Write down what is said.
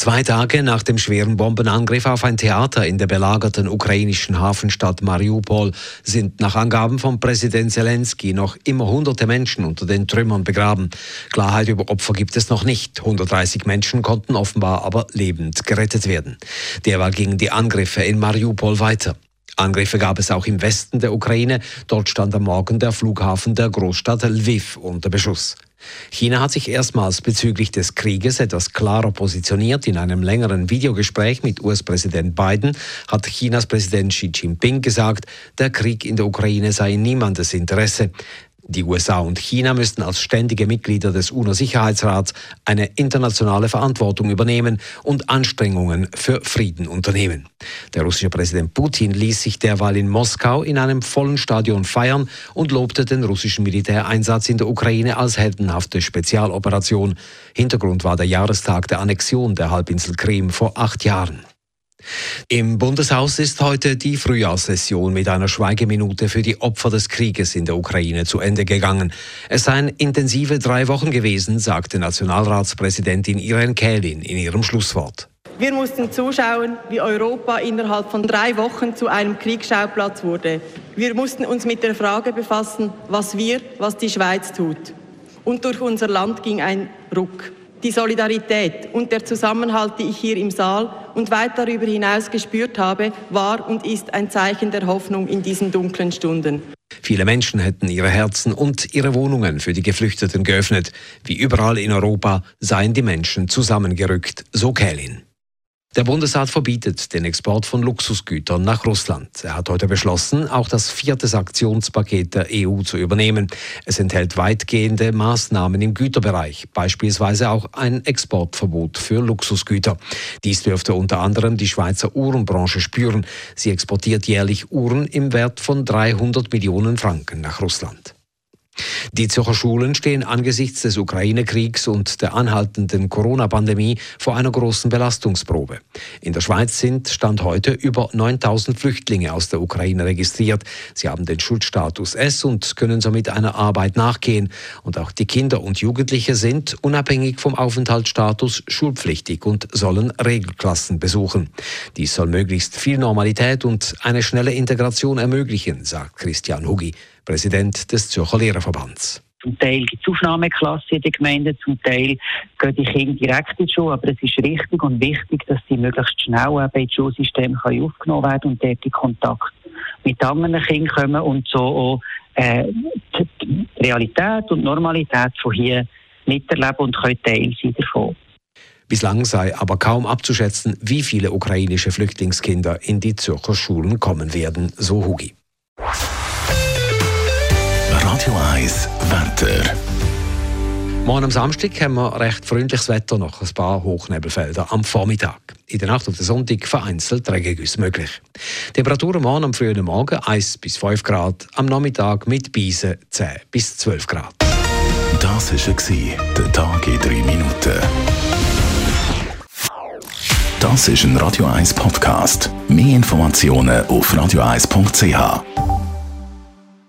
Zwei Tage nach dem schweren Bombenangriff auf ein Theater in der belagerten ukrainischen Hafenstadt Mariupol sind nach Angaben von Präsident Zelensky noch immer hunderte Menschen unter den Trümmern begraben. Klarheit über Opfer gibt es noch nicht. 130 Menschen konnten offenbar aber lebend gerettet werden. Derweil gingen die Angriffe in Mariupol weiter. Angriffe gab es auch im Westen der Ukraine. Dort stand am Morgen der Flughafen der Großstadt Lviv unter Beschuss. China hat sich erstmals bezüglich des Krieges etwas klarer positioniert. In einem längeren Videogespräch mit US-Präsident Biden hat Chinas Präsident Xi Jinping gesagt, der Krieg in der Ukraine sei in niemandes Interesse. Die USA und China müssten als ständige Mitglieder des UNO-Sicherheitsrats eine internationale Verantwortung übernehmen und Anstrengungen für Frieden unternehmen. Der russische Präsident Putin ließ sich derweil in Moskau in einem vollen Stadion feiern und lobte den russischen Militäreinsatz in der Ukraine als heldenhafte Spezialoperation. Hintergrund war der Jahrestag der Annexion der Halbinsel Krim vor acht Jahren. Im Bundeshaus ist heute die Frühjahrssession mit einer Schweigeminute für die Opfer des Krieges in der Ukraine zu Ende gegangen. Es seien intensive drei Wochen gewesen, sagte Nationalratspräsidentin Irene Kählin in ihrem Schlusswort. Wir mussten zuschauen, wie Europa innerhalb von drei Wochen zu einem Kriegsschauplatz wurde. Wir mussten uns mit der Frage befassen, was wir, was die Schweiz tut. Und durch unser Land ging ein Ruck. Die Solidarität und der Zusammenhalt, die ich hier im Saal und weit darüber hinaus gespürt habe, war und ist ein Zeichen der Hoffnung in diesen dunklen Stunden. Viele Menschen hätten ihre Herzen und ihre Wohnungen für die Geflüchteten geöffnet. Wie überall in Europa seien die Menschen zusammengerückt, so Kählin. Der Bundesrat verbietet den Export von Luxusgütern nach Russland. Er hat heute beschlossen, auch das vierte Sanktionspaket der EU zu übernehmen. Es enthält weitgehende Maßnahmen im Güterbereich, beispielsweise auch ein Exportverbot für Luxusgüter. Dies dürfte unter anderem die Schweizer Uhrenbranche spüren. Sie exportiert jährlich Uhren im Wert von 300 Millionen Franken nach Russland. Die Zürcher Schulen stehen angesichts des Ukraine-Kriegs und der anhaltenden Corona-Pandemie vor einer großen Belastungsprobe. In der Schweiz sind Stand heute über 9000 Flüchtlinge aus der Ukraine registriert. Sie haben den Schutzstatus S und können somit einer Arbeit nachgehen. Und auch die Kinder und Jugendliche sind unabhängig vom Aufenthaltsstatus schulpflichtig und sollen Regelklassen besuchen. Dies soll möglichst viel Normalität und eine schnelle Integration ermöglichen, sagt Christian Hugi. Präsident des Zürcher Lehrerverbands. Zum Teil gibt es Aufnahmeklassen in den Gemeinden, zum Teil gehen die Kinder direkt in die Schule. Aber es ist richtig und wichtig, dass sie möglichst schnell eben ins Schulsystem aufgenommen werden und dort in Kontakt mit anderen Kindern kommen und so auch äh, die Realität und Normalität von hier miterleben und können Teil sein davon. Bislang sei aber kaum abzuschätzen, wie viele ukrainische Flüchtlingskinder in die Zürcher Schulen kommen werden, so Hugi. Radio 1 Wetter. Morgen am Samstag haben wir recht freundliches Wetter, noch ein paar Hochnebelfelder am Vormittag. In der Nacht auf den Sonntag vereinzelt Regengüsse möglich. Temperaturen morgen am frühen Morgen 1 bis 5 Grad, am Nachmittag mit Beisen 10 bis 12 Grad. Das war der Tag in 3 Minuten. Das ist ein Radio 1 Podcast. Mehr Informationen auf radio1.ch.